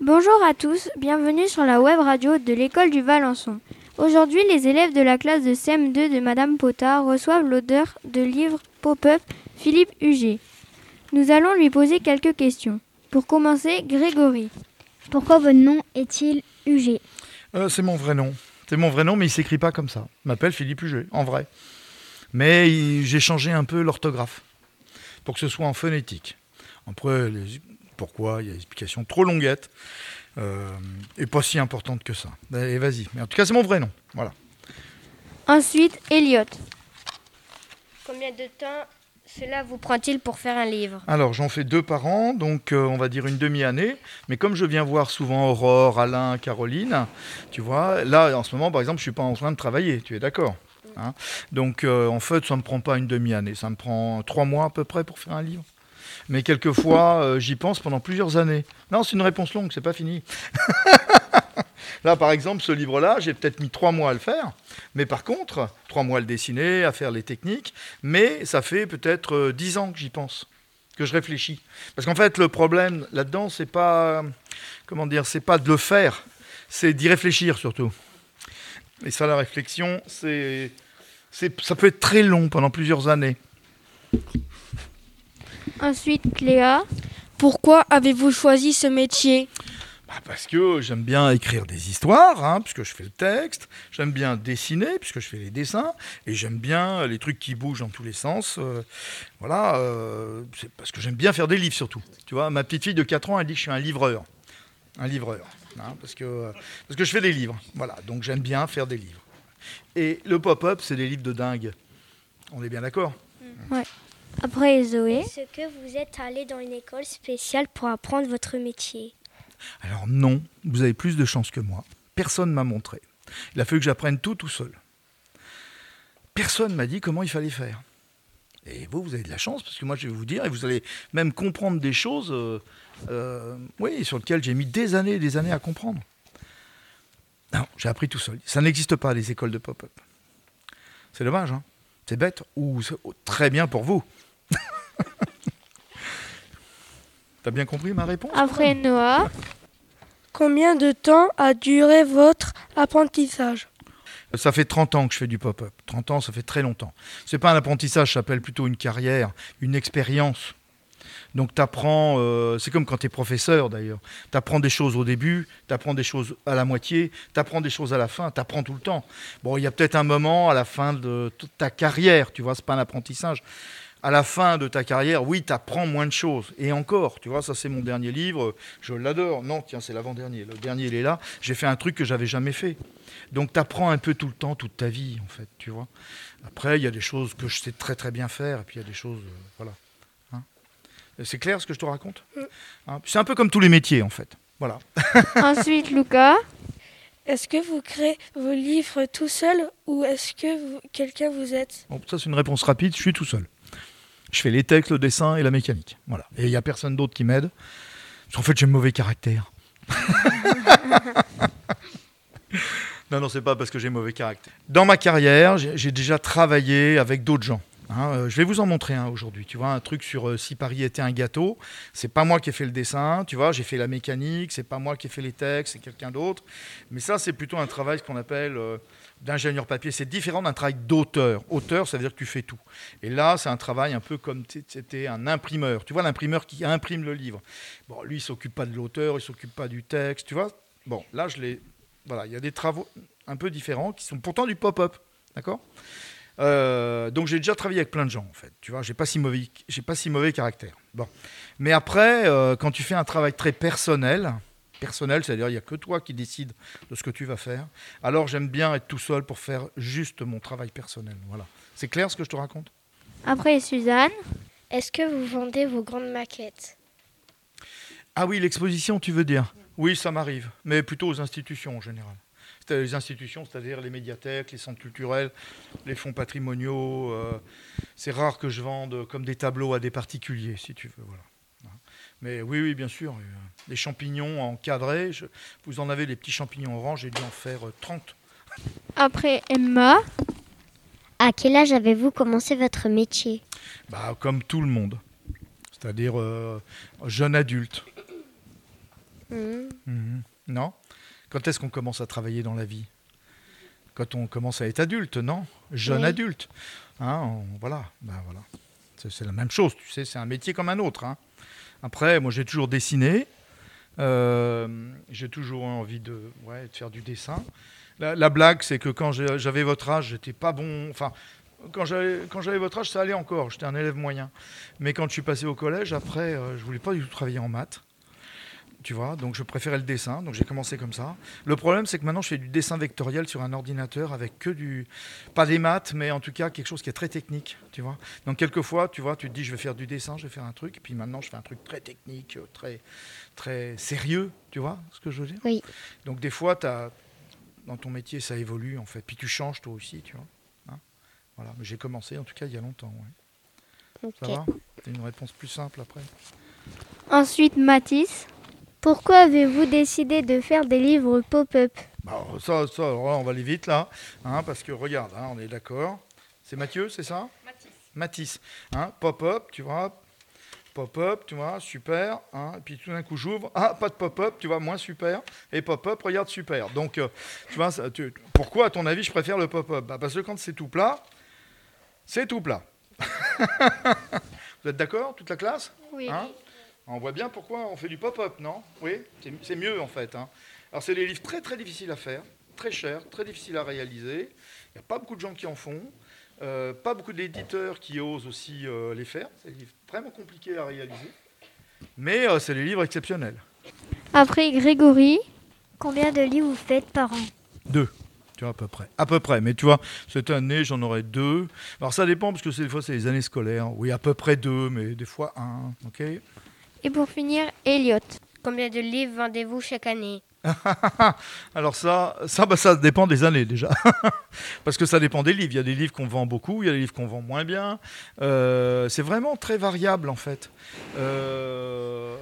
Bonjour à tous, bienvenue sur la web radio de l'école du Valençon. Aujourd'hui, les élèves de la classe de CM2 de Madame Potard reçoivent l'odeur de livre pop-up Philippe Huget. Nous allons lui poser quelques questions. Pour commencer, Grégory. Pourquoi votre nom est-il Huget Euh, c'est mon vrai nom. C'est mon vrai nom, mais il s'écrit pas comme ça. Je m'appelle Philippe Huget, en vrai. Mais il- j'ai changé un peu l'orthographe pour que ce soit en phonétique. Après, les- pourquoi Il y a des explications trop longuettes euh, et pas si importantes que ça. Allez, vas-y. Mais en tout cas, c'est mon vrai nom. Voilà. Ensuite, Elliot. Combien de temps cela vous prend-il pour faire un livre? Alors, j'en fais deux par an, donc euh, on va dire une demi-année. Mais comme je viens voir souvent Aurore, Alain, Caroline, tu vois, là, en ce moment, par exemple, je suis pas en train de travailler, tu es d'accord? Hein? Donc, euh, en fait, ça ne me prend pas une demi-année, ça me prend trois mois à peu près pour faire un livre. Mais quelquefois, euh, j'y pense pendant plusieurs années. Non, c'est une réponse longue, c'est pas fini. Là, par exemple, ce livre-là, j'ai peut-être mis trois mois à le faire. Mais par contre, trois mois à le dessiner, à faire les techniques. Mais ça fait peut-être euh, dix ans que j'y pense, que je réfléchis. Parce qu'en fait, le problème là-dedans, c'est pas, comment dire, c'est pas de le faire, c'est d'y réfléchir surtout. Et ça, la réflexion, c'est, ça peut être très long pendant plusieurs années. Ensuite, Cléa. Pourquoi avez-vous choisi ce métier? Bah, parce que j'aime bien écrire des histoires, hein, puisque je fais le texte. J'aime bien dessiner, puisque je fais les dessins. Et j'aime bien les trucs qui bougent dans tous les sens. euh, voilà, euh, c'est parce que j'aime bien faire des livres surtout. Tu vois, ma petite fille de 4 ans, elle dit que je suis un livreur. Un livreur. hein, parce, que, parce que je fais des livres. Voilà, donc j'aime bien faire des livres. Et le pop-up, c'est des livres de dingue. On est bien d'accord? Après, Zoé. Est-ce que vous êtes allé dans une école spéciale pour apprendre votre métier? Alors non, vous avez plus de chance que moi. Personne m'a montré. Il a fallu que j'apprenne tout tout seul. Personne m'a dit comment il fallait faire. Et vous, vous avez de la chance, parce que moi, je vais vous dire, et vous allez même comprendre des choses euh, euh, oui, sur lesquelles j'ai mis des années et des années à comprendre. Non, j'ai appris tout seul. Ça n'existe pas, les écoles de pop-up. C'est dommage, hein C'est bête, ou c'est très bien pour vous. T'as bien compris ma réponse Après, Noah. Combien de temps a duré votre apprentissage? Ça fait 30 ans que je fais du pop-up. 30 ans, ça fait très longtemps. C'est pas un apprentissage, ça s'appelle plutôt une carrière, une expérience. Donc tu apprends, c'est comme quand tu es professeur d'ailleurs. Tu apprends des choses au début, tu apprends des choses à la moitié, tu apprends des choses à la fin, tu apprends tout le temps. Bon, il y a peut-être un moment à la fin de toute ta carrière, tu vois, c'est pas un apprentissage. À la fin de ta carrière, oui, tu apprends moins de choses. Et encore, tu vois, ça c'est mon dernier livre, je l'adore. Non, tiens, c'est l'avant-dernier. Le dernier, il est là. J'ai fait un truc que j'avais jamais fait. Donc tu apprends un peu tout le temps, toute ta vie, en fait, tu vois. Après, il y a des choses que je sais très très bien faire, et puis il y a des choses, euh, voilà. Hein c'est clair ce que je te raconte? Hein C'est un peu comme tous les métiers, en fait. Voilà. Ensuite, Lucas. Est-ce que vous créez vos livres tout seul ou est-ce que quelqu'un vous aide? Bon, ça c'est une réponse rapide, je suis tout seul. Je fais les textes, le dessin et la mécanique. Voilà. Et il n'y a personne d'autre qui m'aide. Parce qu'en fait, j'ai mauvais caractère. non, non, c'est pas parce que j'ai mauvais caractère. Dans ma carrière, j'ai j'ai déjà travaillé avec d'autres gens. Hein. Euh, je vais vous en montrer un aujourd'hui. Tu vois, un truc sur euh, si Paris était un gâteau. C'est pas moi qui ai fait le dessin. Tu vois, j'ai fait la mécanique. C'est pas moi qui ai fait les textes. C'est quelqu'un d'autre. Mais ça, c'est plutôt un travail qu'on appelle euh, d'ingénieur papier. C'est différent d'un travail d'auteur. Auteur, ça veut dire que tu fais tout. Et là, c'est un travail un peu comme c'était un imprimeur. Tu vois, l'imprimeur qui imprime le livre. Bon, lui, il s'occupe pas de l'auteur, il s'occupe pas du texte. Tu vois Bon, là, je l'ai. Voilà, il y a des travaux un peu différents qui sont pourtant du pop-up. D'accord? Euh, donc j'ai déjà travaillé avec plein de gens en fait. Tu vois, j'ai pas si mauvais, j'ai pas si mauvais caractère. Bon, mais après, euh, quand tu fais un travail très personnel, personnel, c'est-à-dire il y a que toi qui décides de ce que tu vas faire. Alors j'aime bien être tout seul pour faire juste mon travail personnel. Voilà. C'est clair ce que je te raconte? Après, Suzanne. Est-ce que vous vendez vos grandes maquettes? Ah oui, l'exposition, tu veux dire? Oui, ça m'arrive, mais plutôt aux institutions en général. Les institutions, c'est-à-dire les médiathèques, les centres culturels, les fonds patrimoniaux. euh, c'est rare que je vende comme des tableaux à des particuliers, si tu veux. Voilà. Mais oui, oui, bien sûr. euh, Les champignons encadrés, je- vous en avez des petits champignons orange, j'ai dû en faire euh, 30. Après, Emma. À quel âge avez-vous commencé votre métier? Bah, comme tout le monde. C'est-à-dire euh, jeune adulte. Mhm. Mhm. Non? Quand est-ce qu'on commence à travailler dans la vie? Quand on commence à être adulte, non? Jeune Oui. adulte. Hein, on- voilà, ben voilà. C'est la même chose, tu sais, c'est un métier comme un autre. hein. Après, moi j'ai toujours dessiné. Euh, j'ai toujours envie de, ouais, de faire du dessin. La, la blague, c'est que quand j'avais votre âge, j'étais pas bon. Enfin, quand j'avais quand j'avais votre âge, ça allait encore. J'étais un élève moyen. Mais quand je suis passé au collège, après, euh, je voulais pas du tout travailler en maths. Tu vois, donc je préférais le dessin, donc j'ai commencé comme ça. Le problème, c'est que maintenant je fais du dessin vectoriel sur un ordinateur avec que du, pas des maths, mais en tout cas quelque chose qui est très technique, tu vois. Donc quelquefois, tu vois, tu te dis je vais faire du dessin, je vais faire un truc, et puis maintenant je fais un truc très technique, euh, très, très sérieux, tu vois ce que je veux dire? Oui. Donc des fois, as, dans ton métier, ça évolue en fait, puis tu changes toi aussi, tu vois. Hein voilà, mais j'ai commencé en tout cas il y a longtemps. ouais. Ça Ok. va? Une réponse plus simple après? Ensuite, Mathis. Pourquoi avez-vous décidé de faire des livres pop-up Bah, ça, on va aller vite là, hein, parce que regarde, hein, on est d'accord. C'est Mathieu, c'est ça? Mathis. Mathis. Hein, pop-up, tu vois. Pop-up, tu vois, super. Hein, et puis tout d'un coup, j'ouvre. Ah, pas de pop-up, tu vois, moins super. Et pop-up, regarde, super. Donc, euh, tu vois, ça, tu- pourquoi, à ton avis, je préfère le pop-up? Bah, Parce que quand c'est tout plat, c'est tout plat. Vous êtes d'accord, toute la classe? Oui. Hein? On voit bien pourquoi on fait du pop-up, non? Oui, c'est- mieux en fait. hein. Alors c'est des livres très très difficiles à faire, très chers, très difficiles à réaliser. Il n'y a pas beaucoup de gens qui en font, euh, pas beaucoup d'éditeurs qui osent aussi euh, les faire. C'est des livres vraiment compliqués à réaliser, mais euh, c'est des livres exceptionnels. Après, Grégory. Combien de livres vous faites par an? Deux. Tu vois, à peu près. À peu près. Mais tu vois, cette année, j'en aurai deux. Alors, ça dépend, parce que c'est- des fois, c'est les années scolaires. Oui, à peu près deux, mais des fois un. OK? Et pour finir, Elliot. Combien de livres vendez-vous chaque année? Alors ça, ça, bah, ça dépend des années déjà. Parce que ça dépend des livres. Il y a des livres qu'on vend beaucoup, il y a des livres qu'on vend moins bien. Euh, c'est vraiment très variable en fait. Euh,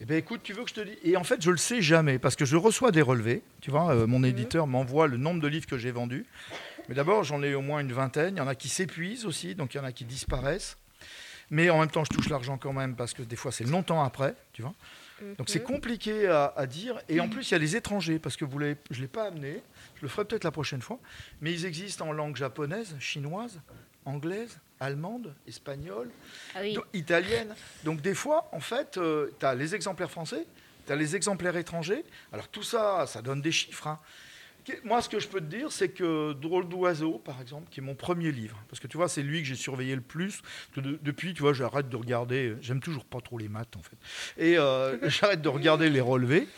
Eh ben écoute, tu veux que je te dise? Et en fait, je le sais jamais parce que je reçois des relevés. Tu vois, euh, mon éditeur m'envoie le nombre de livres que j'ai vendus. Mais d'abord, j'en ai au moins une vingtaine. Il y en a qui s'épuisent aussi, donc il y en a qui disparaissent. Mais en même temps, je touche l'argent quand même parce que des fois, c'est longtemps après, tu vois. Donc c'est compliqué à, à dire. Et en plus, il y a les étrangers, parce que vous je ne l'ai pas amené, je le ferai peut-être la prochaine fois, mais ils existent en langue japonaise, chinoise, anglaise, allemande, espagnole, Ah oui. italienne. Donc des fois, en fait, tu as les exemplaires français, tu as les exemplaires étrangers. Alors tout ça, ça donne des chiffres. hein. Moi, ce que je peux te dire, c'est que Drôle d'oiseau, par exemple, qui est mon premier livre, parce que tu vois, c'est lui que j'ai surveillé le plus. depuis, tu vois, j'arrête de regarder. J'aime toujours pas trop les maths, en fait. Et euh, j'arrête de regarder les relevés.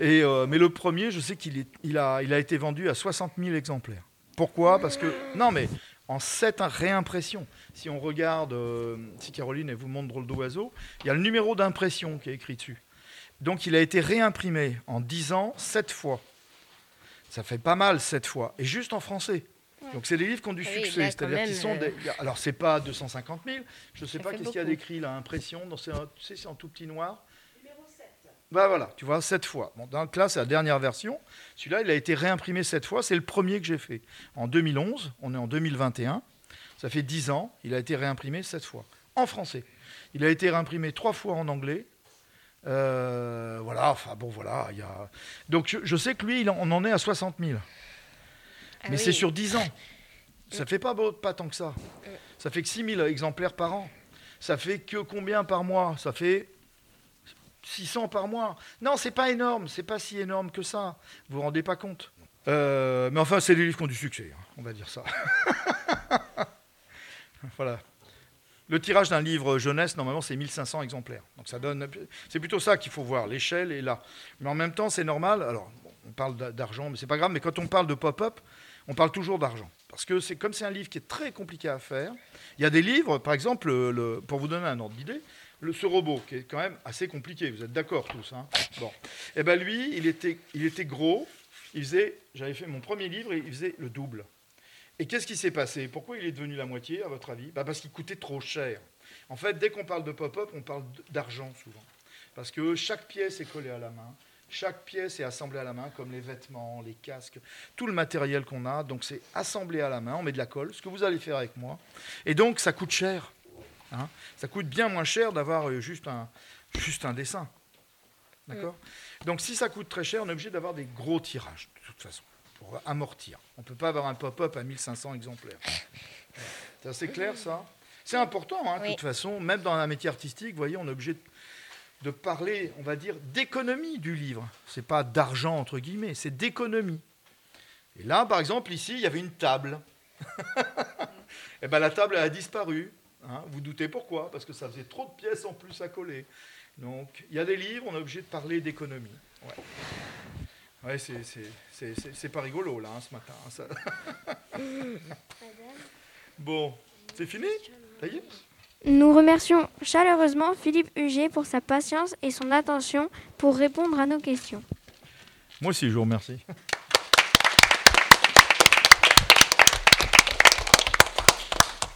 Euh, mais le premier, je sais qu'il a été vendu à 60 000 exemplaires. Pourquoi? Parce que non, mais en sept réimpressions. Si on regarde, euh, si Caroline elle vous montre Drôle d'oiseau, il y a le numéro d'impression qui est écrit dessus. Donc il a été réimprimé en 10 ans, 7 fois. Ça fait pas mal 7 fois. Et juste en français. Donc c'est des livres qui ont du oui, succès. C'est-à-dire qu'ils sont euh, des- Alors c'est pas 250 000. Je sais Ça pas qu'est-ce qu'il y a d'écrit là, impression. dans- c'est un- Tu sais, c'est en tout petit noir. Bah voilà, tu vois, 7 fois. Bon, donc là, c'est la dernière version. Celui-là, il a été réimprimé 7 fois. C'est le premier que j'ai fait. En 2011, on est en 2021. Ça fait 10 ans. Il a été réimprimé 7 fois. En français. Il a été réimprimé 3 fois en anglais. Euh, voilà, enfin bon, voilà. il Y a... Donc je, je sais que lui, il en- on en est à 60 000. Ah Mais oui. c'est sur 10 ans. Ça fait pas, beau- pas tant que ça. Ça fait que 6 000 exemplaires par an. Ça fait que combien par mois? Ça fait 600 par mois. Non, c'est pas énorme. C'est pas si énorme que ça. Vous vous rendez pas compte? Euh, mais enfin, c'est des livres qui ont du succès. hein, on va dire ça. voilà. Le tirage d'un livre jeunesse, normalement, c'est 1500 exemplaires. Donc ça donne. C'est plutôt ça qu'il faut voir. L'échelle est là. Mais en même temps, c'est normal. Alors, on parle d'a- d'argent, mais c'est pas grave. Mais quand on parle de pop-up, on parle toujours d'argent. Parce que c'est comme c'est un livre qui est très compliqué à faire. Il y a des livres, par exemple, le- le- pour vous donner un ordre d'idée, le, ce robot, qui est quand même assez compliqué. Vous êtes d'accord tous hein Bon. Eh ben lui, il était, il était gros. Il faisait. J'avais fait mon premier livre et il faisait le double. Et qu'est-ce qui s'est passé? Pourquoi il est devenu la moitié, à votre avis? Bah Parce qu'il coûtait trop cher. En fait, dès qu'on parle de pop-up, on parle d'argent souvent. Parce que chaque pièce est collée à la main, chaque pièce est assemblée à la main, comme les vêtements, les casques, tout le matériel qu'on a. Donc c'est assemblé à la main, on met de la colle, ce que vous allez faire avec moi. Et donc ça coûte cher. hein. ça coûte bien moins cher d'avoir euh, juste un, juste un dessin. D'accord? Donc si ça coûte très cher, on est obligé d'avoir des gros tirages, de toute façon, pour amortir. On ne peut pas avoir un pop-up à 1500 exemplaires. C'est assez clair, ça C'est important, hein, de Oui. toute façon. Même dans un métier artistique, vous voyez, on est obligé de, parler, on va dire, d'économie du livre. C'est pas d'argent, entre guillemets, c'est d'économie. Et là, par exemple, ici, il y avait une table. Et ben la table elle a disparu. hein. Vous doutez pourquoi? Parce que ça faisait trop de pièces en plus à coller. Donc, il y a des livres, on est obligé de parler d'économie. Ouais, ouais c'est- c'est- c'est c'est- c'est pas rigolo, là, hein, ce matin. hein, ça. bon, c'est fini? Ça y est? Nous remercions chaleureusement Philippe Huget pour sa patience et son attention pour répondre à nos questions. Moi aussi, je vous remercie.